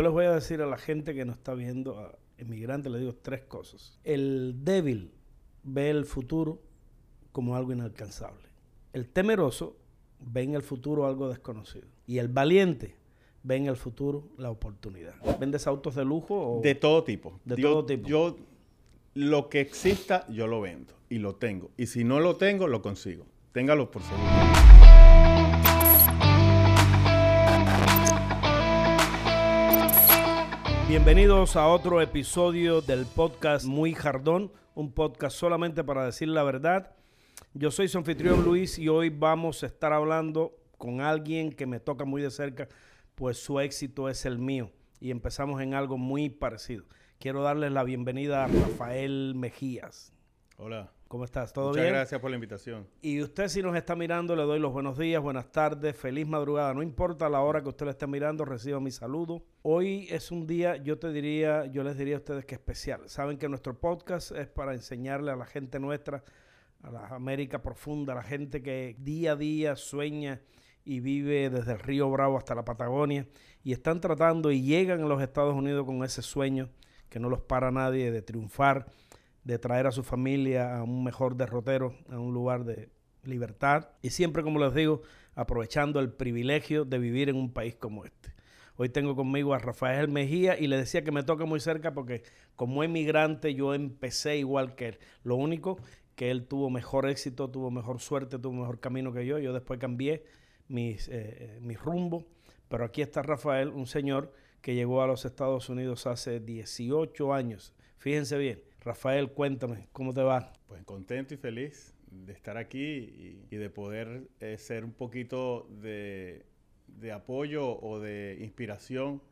yo les voy a decir a la gente que nos está viendo, a inmigrantes, les digo tres cosas. El débil ve el futuro como algo inalcanzable. El temeroso ve en el futuro algo desconocido. Y el valiente ve en el futuro la oportunidad. ¿Vendes autos de lujo? O De todo tipo. De yo, todo tipo. Yo, lo que exista, yo lo vendo y lo tengo. Y si no lo tengo, lo consigo. Téngalo por seguro. Bienvenidos a otro episodio del podcast Muy Jardón, un podcast solamente para decir la verdad. Yo soy su anfitrión Luis y hoy vamos a estar hablando con alguien que me toca muy de cerca, pues su éxito es el mío. Y empezamos en algo muy parecido. Quiero darles la bienvenida a Rafael Mejías. Hola. ¿Cómo estás? ¿Todo Muchas bien? gracias por la invitación. Y usted si nos está mirando, le doy los buenos días, buenas tardes, feliz madrugada. No importa la hora que usted le esté mirando, reciba mi saludo. Hoy es un día, yo te diría, yo les diría a ustedes que especial. Saben que nuestro podcast es para enseñarle a la gente nuestra, a la América profunda, a la gente que día a día sueña y vive desde el río Bravo hasta la Patagonia y están tratando y llegan a los Estados Unidos con ese sueño que no los para nadie de triunfar de traer a su familia a un mejor derrotero, a un lugar de libertad. Y siempre, como les digo, aprovechando el privilegio de vivir en un país como este. Hoy tengo conmigo a Rafael Mejía y le decía que me toca muy cerca porque como emigrante yo empecé igual que él. Lo único que él tuvo mejor éxito, tuvo mejor suerte, tuvo mejor camino que yo. Yo después cambié mis, eh, mi rumbo. Pero aquí está Rafael, un señor que llegó a los Estados Unidos hace 18 años. Fíjense bien, Rafael, cuéntame, ¿cómo te va? Pues contento y feliz de estar aquí y, y de poder eh, ser un poquito de, de apoyo o de inspiración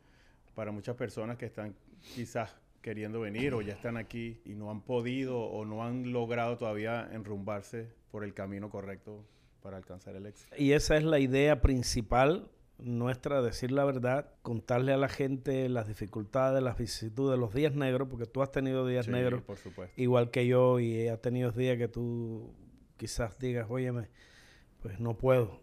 para muchas personas que están quizás queriendo venir o ya están aquí y no han podido o no han logrado todavía enrumbarse por el camino correcto para alcanzar el éxito. Y esa es la idea principal nuestra, decir la verdad, contarle a la gente las dificultades, las vicisitudes, los días negros, porque tú has tenido días Sí, negros por supuesto. igual que yo y has tenido días que tú quizás digas, óyeme, pues no puedo.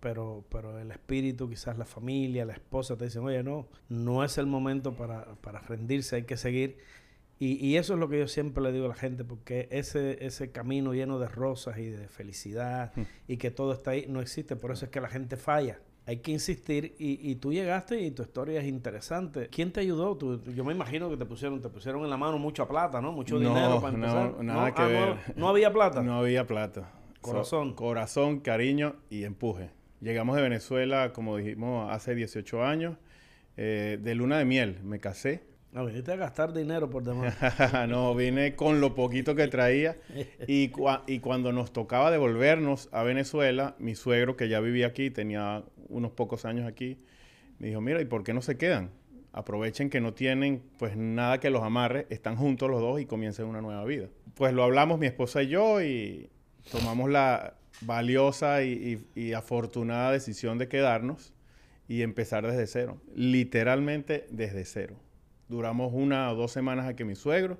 Pero, pero el espíritu, quizás la familia, la esposa te dicen, oye, no, no es el momento para, para rendirse, hay que seguir. Y, y eso es lo que yo siempre le digo a la gente, porque ese, ese camino lleno de rosas y de felicidad Mm. y que todo está ahí, no existe. Por eso es que la gente falla. Hay que insistir y, y tú llegaste y tu historia es interesante. ¿Quién te ayudó? Tú- yo me imagino que te pusieron, te pusieron en la mano mucha plata, ¿no? Mucho No, dinero para no, empezar. nada que Ah, ver. No, no había plata. No había plata. Corazón. So- corazón, cariño y empuje. Llegamos de Venezuela, como dijimos, hace 18 años, eh, de luna de miel. Me casé. No, viniste a gastar dinero por demás. no, vine con lo poquito que traía. Y, cua- y cuando nos tocaba devolvernos a Venezuela, mi suegro, que ya vivía aquí, tenía unos pocos años aquí, me dijo, mira, ¿y por qué no se quedan? Aprovechen que no tienen pues nada que los amarre, están juntos los dos y comiencen una nueva vida. Pues lo hablamos mi esposa y yo y tomamos la valiosa y afortunada decisión de quedarnos y empezar desde cero. Literalmente desde cero. Duramos una o dos semanas aquí mi suegro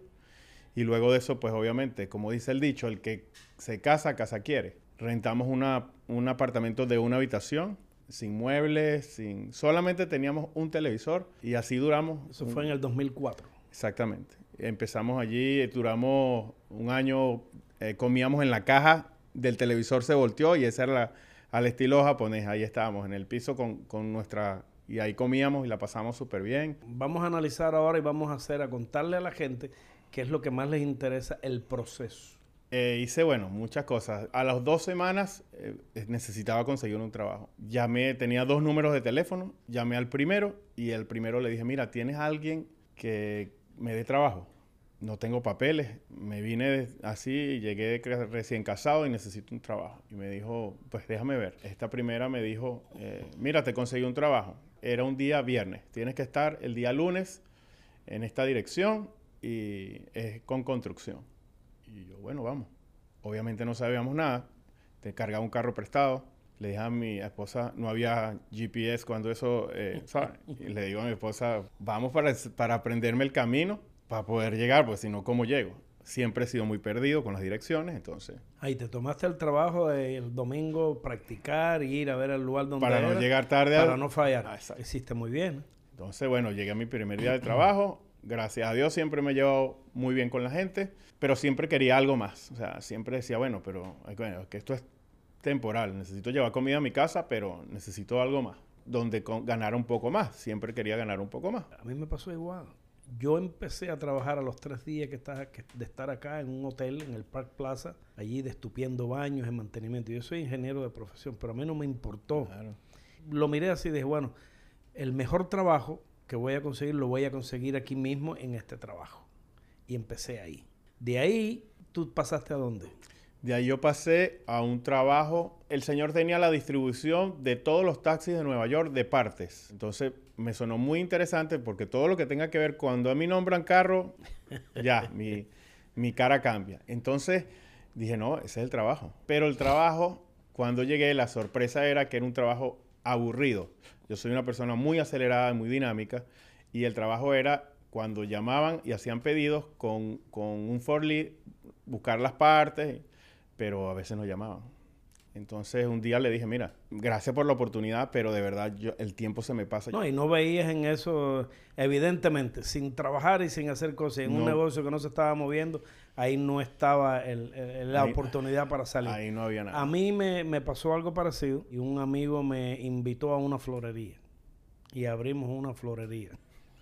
y luego de eso, pues obviamente, como dice el dicho, el que se casa, casa quiere. Rentamos una, un apartamento de una habitación, sin muebles, sin... Solamente teníamos un televisor y así duramos. Eso un- fue en el 2004. Exactamente. Empezamos allí, eh, duramos un año, eh, comíamos en la caja del televisor, se volteó y esa era la- al estilo japonés. Ahí estábamos, en el piso con, con nuestra... Y ahí comíamos y la pasamos súper bien. Vamos a analizar ahora y vamos a hacer, a contarle a la gente qué es lo que más les interesa, el proceso. Eh, hice, bueno, muchas cosas. A las dos semanas eh, necesitaba conseguir un trabajo. Llamé, tenía dos números de teléfono, llamé al primero y el primero le dije, mira, ¿tienes alguien que me dé trabajo? No tengo papeles, me vine de- así, llegué de recién casado y necesito un trabajo. Y me dijo, pues déjame ver. Esta primera me dijo, eh, mira, te conseguí un trabajo. Era un día viernes, tienes que estar el día lunes en esta dirección y es con construcción. Y yo, bueno, vamos. Obviamente no sabíamos nada. Te cargaba un carro prestado. Le dije a mi esposa, no había GPS cuando eso, eh, ¿sabes? Y le digo a mi esposa, vamos para, para aprenderme el camino para poder llegar, pues si no, ¿cómo llego? Siempre he sido muy perdido con las direcciones, entonces, Ahí te tomaste el trabajo de el domingo practicar y ir a ver el lugar donde para no era, llegar tarde para no fallar. Ah. Hiciste muy bien. Entonces, bueno, llegué a mi primer día de trabajo. Gracias a Dios siempre me he llevado muy bien con la gente, pero siempre quería algo más. O sea, siempre decía, bueno, pero bueno, que esto es temporal. Necesito llevar comida a mi casa, pero necesito algo más. Donde ganar un poco más. Siempre quería ganar un poco más. A mí me pasó igual. Yo empecé a trabajar a los tres días que, estaba, de estar acá en un hotel, en el Park Plaza, allí de estupiendo baños, en mantenimiento. Yo soy ingeniero de profesión, pero a mí no me importó. Lo miré así y dije, bueno, el mejor trabajo que voy a conseguir lo voy a conseguir aquí mismo en este trabajo. Y empecé ahí. De ahí, ¿tú pasaste a dónde? De ahí yo pasé a un trabajo. El señor tenía la distribución de todos los taxis de Nueva York de partes. Entonces me sonó muy interesante porque todo lo que tenga que ver cuando a mí nombran carro, ya, mi, mi cara cambia. Entonces dije, no, ese es el trabajo. Pero el trabajo, cuando llegué, la sorpresa era que era un trabajo aburrido. Yo soy una persona muy acelerada, muy dinámica, y el trabajo era cuando llamaban y hacían pedidos con, con un forli, buscar las partes, pero a veces no llamaban. Entonces un día le dije, mira, gracias por la oportunidad, pero de verdad yo, el tiempo se me pasa. No, y no veías en eso, evidentemente, sin trabajar y sin hacer cosas, en un negocio que no se estaba moviendo, ahí no estaba la oportunidad para salir. Ahí no había nada. A mí me, me pasó algo parecido y un amigo me invitó a una florería y abrimos una florería.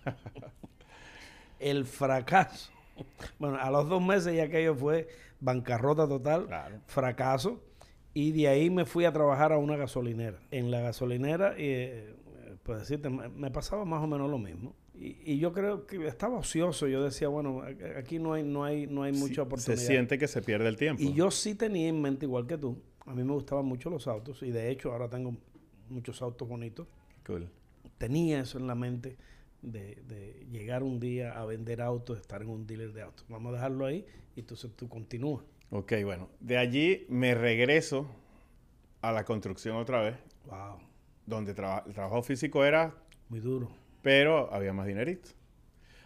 el fracaso. Bueno, a los dos meses ya aquello fue bancarrota total, fracaso. Y de ahí me fui a trabajar a una gasolinera. En la gasolinera, eh, pues decirte, me pasaba más o menos lo mismo. Y, yo creo que estaba ocioso. Yo decía, bueno, aquí no hay, no hay, no hay mucha oportunidad. Se siente que se pierde el tiempo. Y yo sí tenía en mente, igual que tú, a mí me gustaban mucho los autos. Y de hecho, ahora tengo muchos autos bonitos. Cool. Tenía eso en la mente de, de llegar un día a vender autos, estar en un dealer de autos. Vamos a dejarlo ahí y entonces tú continúas. Ok, bueno. De allí me regreso a la construcción otra vez. Wow. Donde el trabajo físico era... Muy duro. Pero había más dinerito.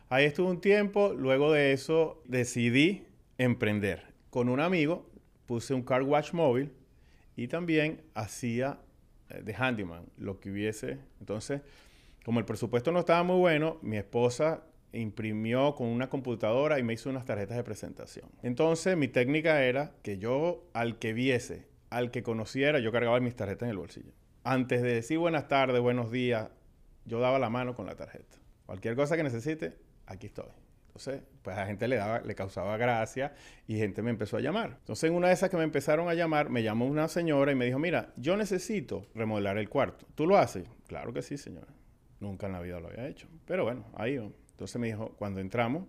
Ahí estuve un tiempo. Luego de eso decidí emprender. Con un amigo puse un car wash móvil y también hacía eh, de handyman lo que hubiese. Entonces, como el presupuesto no estaba muy bueno, mi esposa imprimió con una computadora y me hizo unas tarjetas de presentación. Entonces mi técnica era que yo al que viese, al que conociera, yo cargaba mis tarjetas en el bolsillo. Antes de decir buenas tardes, buenos días, yo daba la mano con la tarjeta. Cualquier cosa que necesite, aquí estoy. Entonces, pues a la gente le, daba, le causaba gracia y gente me empezó a llamar. Entonces, en una de esas que me empezaron a llamar, me llamó una señora y me dijo, mira, yo necesito remodelar el cuarto. ¿Tú lo haces? Claro que sí, señora. Nunca en la vida lo había hecho. Pero bueno, ahí entonces me dijo, cuando entramos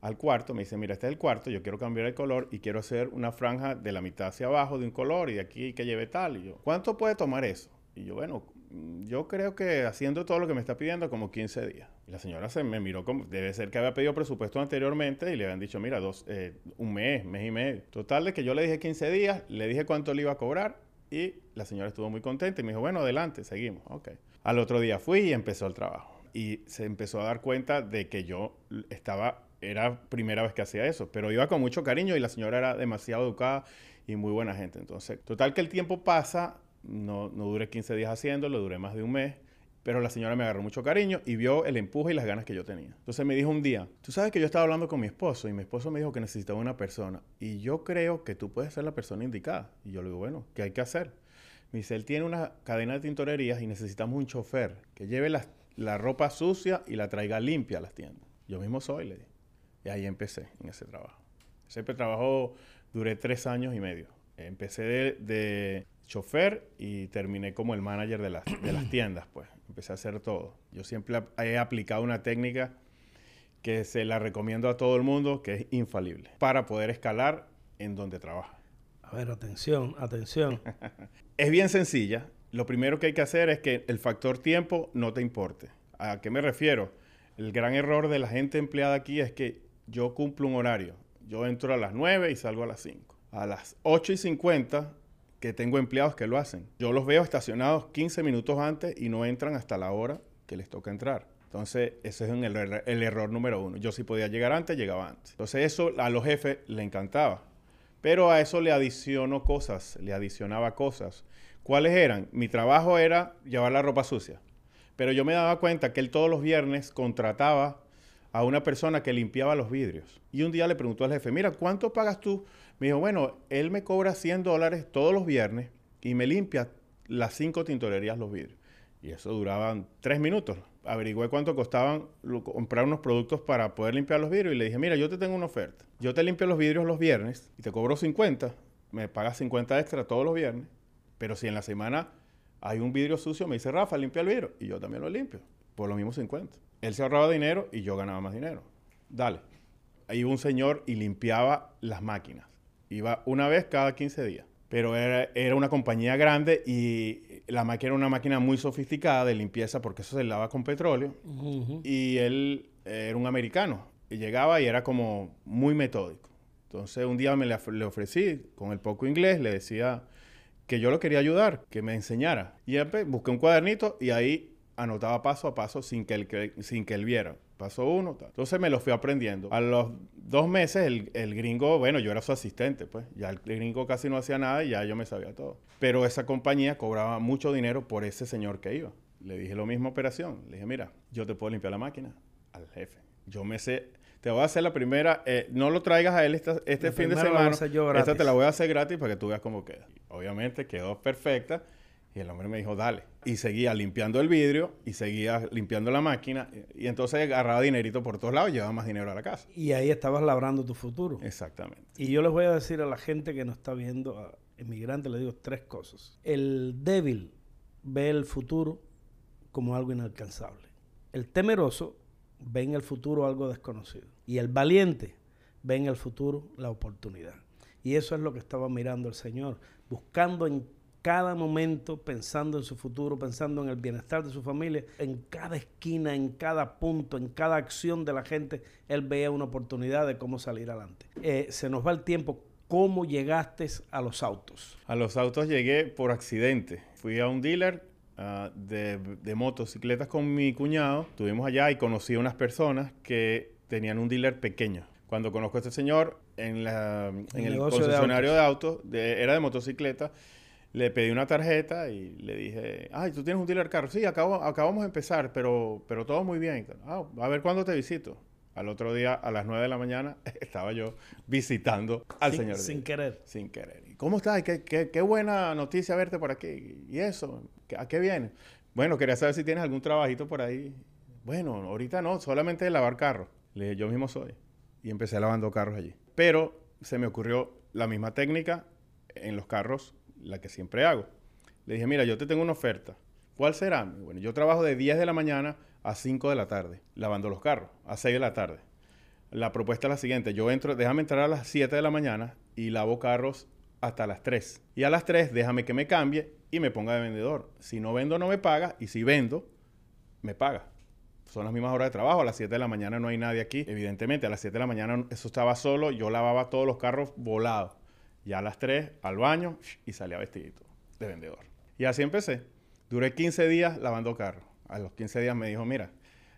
al cuarto, me dice, mira, este es el cuarto, yo quiero cambiar el color y quiero hacer una franja de la mitad hacia abajo de un color y de aquí que lleve tal. Y yo, ¿cuánto puede tomar eso? Y yo, bueno, yo creo que haciendo todo lo que me está pidiendo, como 15 días. Y la señora se me miró como, debe ser que había pedido presupuesto anteriormente y le habían dicho, mira, dos, eh, un mes, mes y medio. Total de que yo le dije 15 días, le dije cuánto le iba a cobrar y la señora estuvo muy contenta y me dijo, bueno, adelante, seguimos. Ok. Al otro día fui y empezó el trabajo y se empezó a dar cuenta de que yo estaba, era primera vez que hacía eso, pero iba con mucho cariño y la señora era demasiado educada y muy buena gente. Entonces, total que el tiempo pasa, no, no duré 15 días haciéndolo, duré más de un mes. Pero la señora me agarró mucho cariño y vio el empuje y las ganas que yo tenía. Entonces me dijo un día, tú sabes que yo estaba hablando con mi esposo y mi esposo me dijo que necesitaba una persona y yo creo que tú puedes ser la persona indicada. Y yo le digo, bueno, ¿qué hay que hacer? Me tiene una cadena de tintorerías y necesitamos un chofer que lleve las la ropa sucia y la traiga limpia a las tiendas. Yo mismo soy, le dije. Y ahí empecé en ese trabajo. Ese trabajo duré tres años y medio. Empecé de, chofer y terminé como el manager de las, de las tiendas, pues. Empecé a hacer todo. Yo siempre he aplicado una técnica que se la recomiendo a todo el mundo, que es infalible, para poder escalar en donde trabaja. A ver, atención, atención. es bien sencilla, lo primero que hay que hacer es que el factor tiempo no te importe. ¿A qué me refiero? El gran error de la gente empleada aquí es que yo cumplo un horario. Yo entro a las 9 y salgo a las 5. A las 8 y 50, que tengo empleados que lo hacen. Yo los veo estacionados 15 minutos antes y no entran hasta la hora que les toca entrar. Entonces, ese es el, error número uno. Yo si podía llegar antes, llegaba antes. Entonces, eso a los jefes le encantaba. Pero a eso le adicionó cosas, le adicionaba cosas. ¿Cuáles eran? Mi trabajo era llevar la ropa sucia. Pero yo me daba cuenta que él todos los viernes contrataba a una persona que limpiaba los vidrios. Y un día le preguntó al jefe, mira, ¿cuánto pagas tú? Me dijo, bueno, él me cobra 100 dólares todos los viernes y me limpia las cinco tintorerías los vidrios. Y eso duraba tres minutos. Averigüé cuánto costaban comprar unos productos para poder limpiar los vidrios y le dije, mira, yo te tengo una oferta. Yo te limpio los vidrios los viernes y te cobro 50. Me pagas 50 extra todos los viernes. Pero si en la semana hay un vidrio sucio, me dice, Rafa, limpia el vidrio. Y yo también lo limpio. Por los mismos 50. Él se ahorraba dinero y yo ganaba más dinero. Dale. Iba un señor y limpiaba las máquinas. Iba una vez cada 15 días. Pero era, una compañía grande y la máquina era una máquina muy sofisticada de limpieza porque eso se lava con petróleo. Y él era un americano. Y llegaba y era como muy metódico. Entonces un día me le, le ofrecí, con el poco inglés, le decía que yo lo quería ayudar, que me enseñara. Y busqué un cuadernito y ahí anotaba paso a paso sin que él, sin que él viera. Paso uno, Entonces me lo fui aprendiendo. A los dos meses el, gringo, bueno, yo era su asistente, pues. Ya el gringo casi no hacía nada y ya yo me sabía todo. Pero esa compañía cobraba mucho dinero por ese señor que iba. Le dije lo mismo operación. Le dije, mira, yo te puedo limpiar la máquina al jefe. Yo me sé te voy a hacer la primera, eh, no lo traigas a él este fin de semana. Esta te la voy a hacer gratis para que tú veas cómo queda. Obviamente quedó perfecta y el hombre me dijo, dale. Y seguía limpiando el vidrio y seguía limpiando la máquina. Y entonces agarraba dinerito por todos lados y llevaba más dinero a la casa. Y ahí estabas labrando tu futuro. Exactamente. Y yo les voy a decir a la gente que nos está viendo, a inmigrantes, les digo tres cosas. El débil ve el futuro como algo inalcanzable. El temeroso ve en el futuro algo desconocido. Y el valiente ve en el futuro la oportunidad. Y eso es lo que estaba mirando el Señor, buscando en cada momento pensando en su futuro, pensando en el bienestar de su familia, en cada esquina, en cada punto, en cada acción de la gente, él veía una oportunidad de cómo salir adelante. Eh, se nos va el tiempo. ¿Cómo llegaste a los autos? A los autos llegué por accidente. Fui a un dealer ah, de, de, motocicletas con mi cuñado. Estuvimos allá y conocí a unas personas que tenían un dealer pequeño. Cuando conozco a este señor en, la, en el, concesionario de autos, era de motocicletas, le pedí una tarjeta y le dije, ay, tú tienes un dealer carro. Sí, acabo, acabamos de empezar, pero, pero todo muy bien. Ah, a ver cuándo te visito. Al otro día, a las 9 de la mañana, estaba yo visitando al señor. Sin querer. Sin querer. ¿Cómo estás? ¿Qué, qué, qué, buena noticia verte por aquí. ¿Y eso? ¿A qué viene? Bueno, quería saber si tienes algún trabajito por ahí. Bueno, ahorita no, solamente lavar carros. Le dije, yo mismo soy. Y empecé lavando carros allí. Pero se me ocurrió la misma técnica en los carros la que siempre hago. Le dije, mira, yo te tengo una oferta. ¿Cuál será? Bueno, yo trabajo de 10 de la mañana a 5 de la tarde, lavando los carros, a 6 de la tarde. La propuesta es la siguiente, yo entro, déjame entrar a las 7 de la mañana y lavo carros hasta las 3. Y a las 3 déjame que me cambie y me ponga de vendedor. Si no vendo no me paga y si vendo, me paga. Son las mismas horas de trabajo, a las 7 de la mañana no hay nadie aquí. Evidentemente, a las 7 de la mañana eso estaba solo, yo lavaba todos los carros volados. Ya a las 3 al baño y salía vestidito de vendedor. Y así empecé. Duré 15 días lavando carros. A los 15 días me dijo, mira,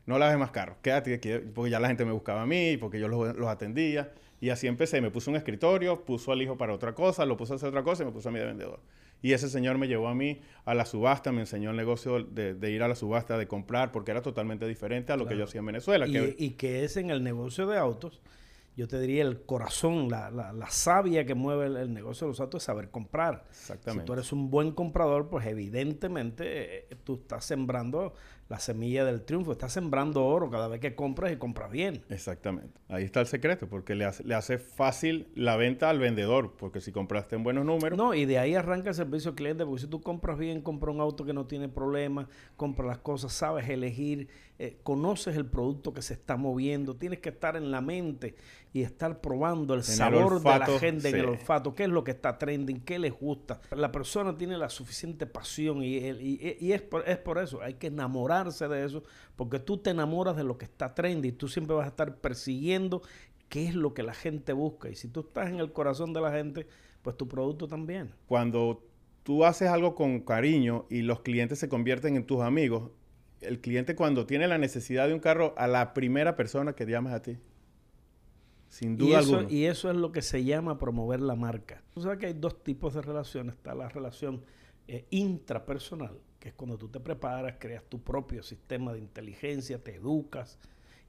no laves más carros, quédate aquí, porque ya la gente me buscaba a mí, porque yo los, los, atendía. Y así empecé. Me puso un escritorio, puso al hijo para otra cosa, lo puso a hacer otra cosa y me puso a mí de vendedor. Y ese señor me llevó a mí a la subasta, me enseñó el negocio de, ir a la subasta, de comprar, porque era totalmente diferente a lo que yo hacía en Venezuela. Y y que es en el negocio de autos yo te diría, el corazón, la, la, la savia que mueve el, negocio de los autos es saber comprar. Exactamente. Si tú eres un buen comprador, pues evidentemente eh, tú estás sembrando la semilla del triunfo, estás sembrando oro cada vez que compras y compras bien. Exactamente. Ahí está el secreto, porque le hace, le hace fácil la venta al vendedor, porque si compraste en buenos números. No, y de ahí arranca el servicio al cliente, porque si tú compras bien, compras un auto que no tiene problemas, compras las cosas, sabes elegir, eh, conoces el producto que se está moviendo, tienes que estar en la mente y estar probando el sabor de la gente en el olfato, qué es lo que está trending, qué les gusta. La persona tiene la suficiente pasión y, y, es, por, es por eso, hay que enamorarse de eso, porque tú te enamoras de lo que está trending, tú siempre vas a estar persiguiendo qué es lo que la gente busca. Y si tú estás en el corazón de la gente, pues tu producto también. Cuando tú haces algo con cariño y los clientes se convierten en tus amigos, el cliente cuando tiene la necesidad de un carro, a la primera persona que llamas a ti. Sin duda y eso, alguna. Y eso es lo que se llama promover la marca. Tú sabes que hay dos tipos de relaciones. Está la relación eh, intrapersonal, que es cuando tú te preparas, creas tu propio sistema de inteligencia, te educas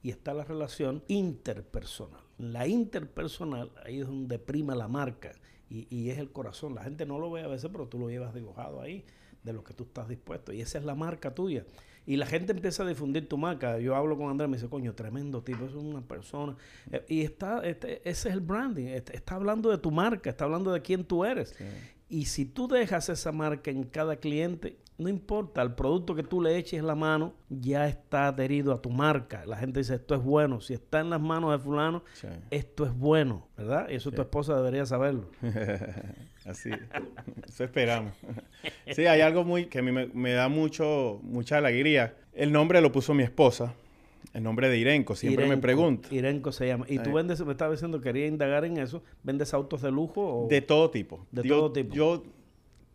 y está la relación interpersonal. La interpersonal, ahí es donde prima la marca y, y es el corazón. La gente no lo ve a veces, pero tú lo llevas dibujado ahí de lo que tú estás dispuesto. Y esa es la marca tuya. Y la gente empieza a difundir tu marca. Yo hablo con Andrés me dice, coño, tremendo tipo, es una persona. Eh, y está, este, ese es el branding. Este, está hablando de tu marca, está hablando de quién tú eres. Y si tú dejas esa marca en cada cliente, no importa, el producto que tú le eches la mano ya está adherido a tu marca. La gente dice, esto es bueno. Si está en las manos de fulano, esto es bueno, ¿verdad? Y eso tu esposa debería saberlo. Así, eso esperamos. Sí, hay algo muy que a mí me, da mucho, mucha alegría. El nombre lo puso mi esposa. El nombre de Irenco, siempre me pregunto. Irenco se llama. ¿Y tú vendes, me estaba diciendo, quería indagar en eso, ¿vendes autos de lujo? O? De todo tipo. De todo tipo. Yo,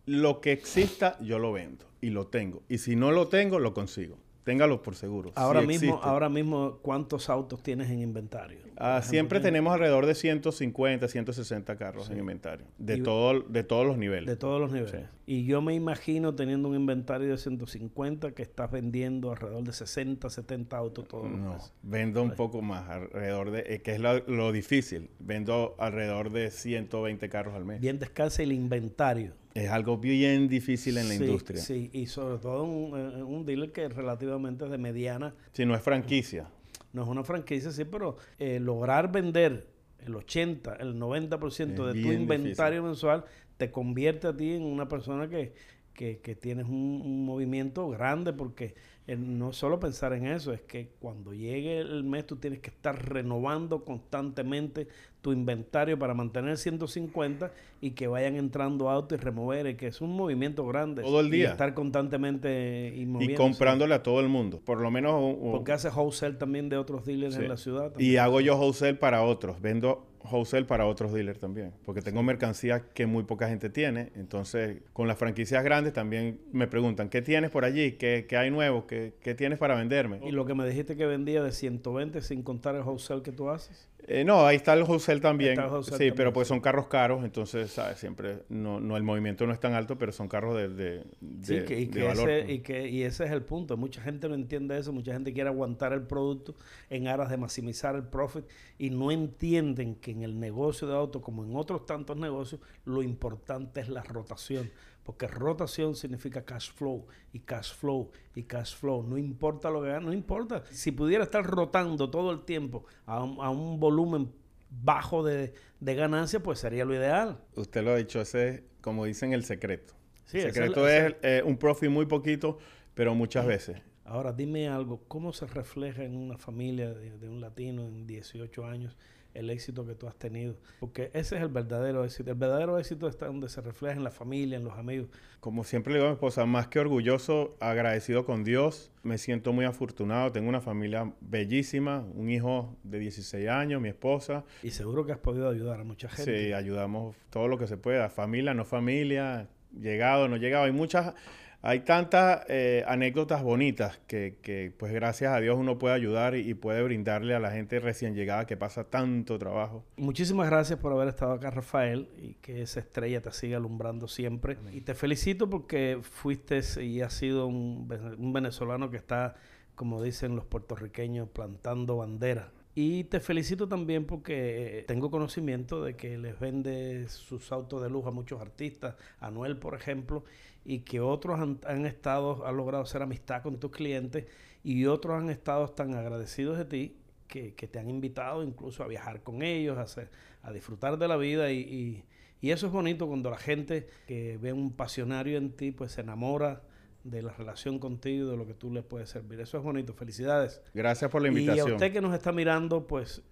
lo que exista, yo lo vendo y lo tengo. Y si no lo tengo, lo consigo. Téngalo por seguro. Ahora mismo, ahora mismo, ¿cuántos autos tienes en inventario? Ah, siempre tenemos alrededor de 150, 160 carros en inventario, de, todo, de todos los niveles. De todos los niveles. Y yo me imagino teniendo un inventario de 150 que estás vendiendo alrededor de 60, 70 autos todos los no, vendo un poco más, alrededor de, eh, que es lo, difícil, vendo alrededor de 120 carros al mes. Bien descansa el inventario. Es algo bien difícil en la industria. Sí, y sobre todo un, eh, un dealer que relativamente es de mediana. Si no es franquicia. No es una franquicia, sí, pero eh, lograr vender el 80, el 90% de tu inventario mensual te convierte a ti en una persona que, que, que tienes un, movimiento grande porque no solo pensar en eso, es que cuando llegue el mes tú tienes que estar renovando constantemente tu inventario para mantener 150 y que vayan entrando autos y remover, que es un movimiento grande. Todo el día. Y estar constantemente y, y comprándole a todo el mundo, por lo menos... Porque hace wholesale también de otros dealers en la ciudad. Y hago yo wholesale para otros, vendo wholesale para otros dealers también, porque tengo mercancía que muy poca gente tiene. Entonces, con las franquicias grandes también me preguntan, ¿qué tienes por allí? ¿Qué, qué hay nuevo? ¿Qué, ¿Qué, tienes para venderme? ¿Y lo que me dijiste que vendía de 120 sin contar el wholesale que tú haces? Eh, no, ahí está el wholesale también. sí, pero pues son carros caros, entonces, ¿sabes? Siempre, no, no, el movimiento no es tan alto, pero son carros de, de, sí, que, y que valor. Ese, y, que, y ese es el punto. Mucha gente no entiende eso, mucha gente quiere aguantar el producto en aras de maximizar el profit y no entienden que en el negocio de auto, como en otros tantos negocios, lo importante es la rotación. Porque rotación significa cash flow y cash flow y cash flow. No importa lo que haga, no importa. Si pudiera estar rotando todo el tiempo a un, volumen bajo de, de ganancia, pues sería lo ideal. Usted lo ha dicho, ese como dicen, el secreto. el secreto es, eh, un profit muy poquito, pero muchas veces. Ahora, dime algo, ¿cómo se refleja en una familia de, de un latino en 18 años? El éxito que tú has tenido. Porque ese es el verdadero éxito. El verdadero éxito está donde se refleja en la familia, en los amigos. Como siempre le digo a mi esposa, más que orgulloso, agradecido con Dios. Me siento muy afortunado. Tengo una familia bellísima, un hijo de 16 años, mi esposa. Y seguro que has podido ayudar a mucha gente. Sí, ayudamos todo lo que se pueda. Familia, no familia, llegado, no llegado. Hay muchas hay tantas eh, anécdotas bonitas que, pues gracias a Dios uno puede ayudar y, puede brindarle a la gente recién llegada que pasa tanto trabajo. Muchísimas gracias por haber estado acá, Rafael, y que esa estrella te siga alumbrando siempre. Y te felicito porque fuiste y has sido un, un venezolano que está, como dicen los puertorriqueños, plantando bandera y te felicito también porque tengo conocimiento de que les vende sus autos de lujo a muchos artistas, a Noel por ejemplo, y que otros han, estado, han logrado hacer amistad con tus clientes y otros han estado tan agradecidos de ti que, te han invitado incluso a viajar con ellos, a, hacer, a disfrutar de la vida y, y, eso es bonito cuando la gente que ve un pasionario en ti pues se enamora de la relación contigo, de lo que tú les puedes servir. Eso es bonito. Felicidades. Gracias por la invitación. Y a usted que nos está mirando, pues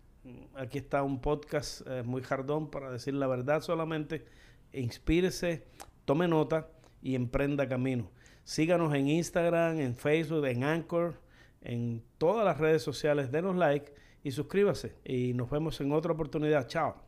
aquí está un podcast eh, muy jardón para decir la verdad solamente. Inspírese, tome nota y emprenda camino. Síganos en Instagram, en Facebook, en Anchor, en todas las redes sociales. Denos like y suscríbase. Y nos vemos en otra oportunidad. Chao.